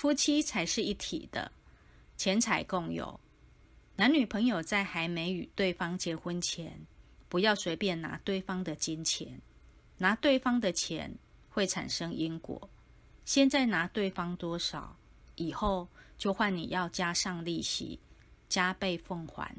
夫妻才是一体的钱财共有。男女朋友在还没与对方结婚前不要随便拿对方的金钱拿对方的钱会产生因果。现在拿对方多少以后就换你要加上利息加倍奉还。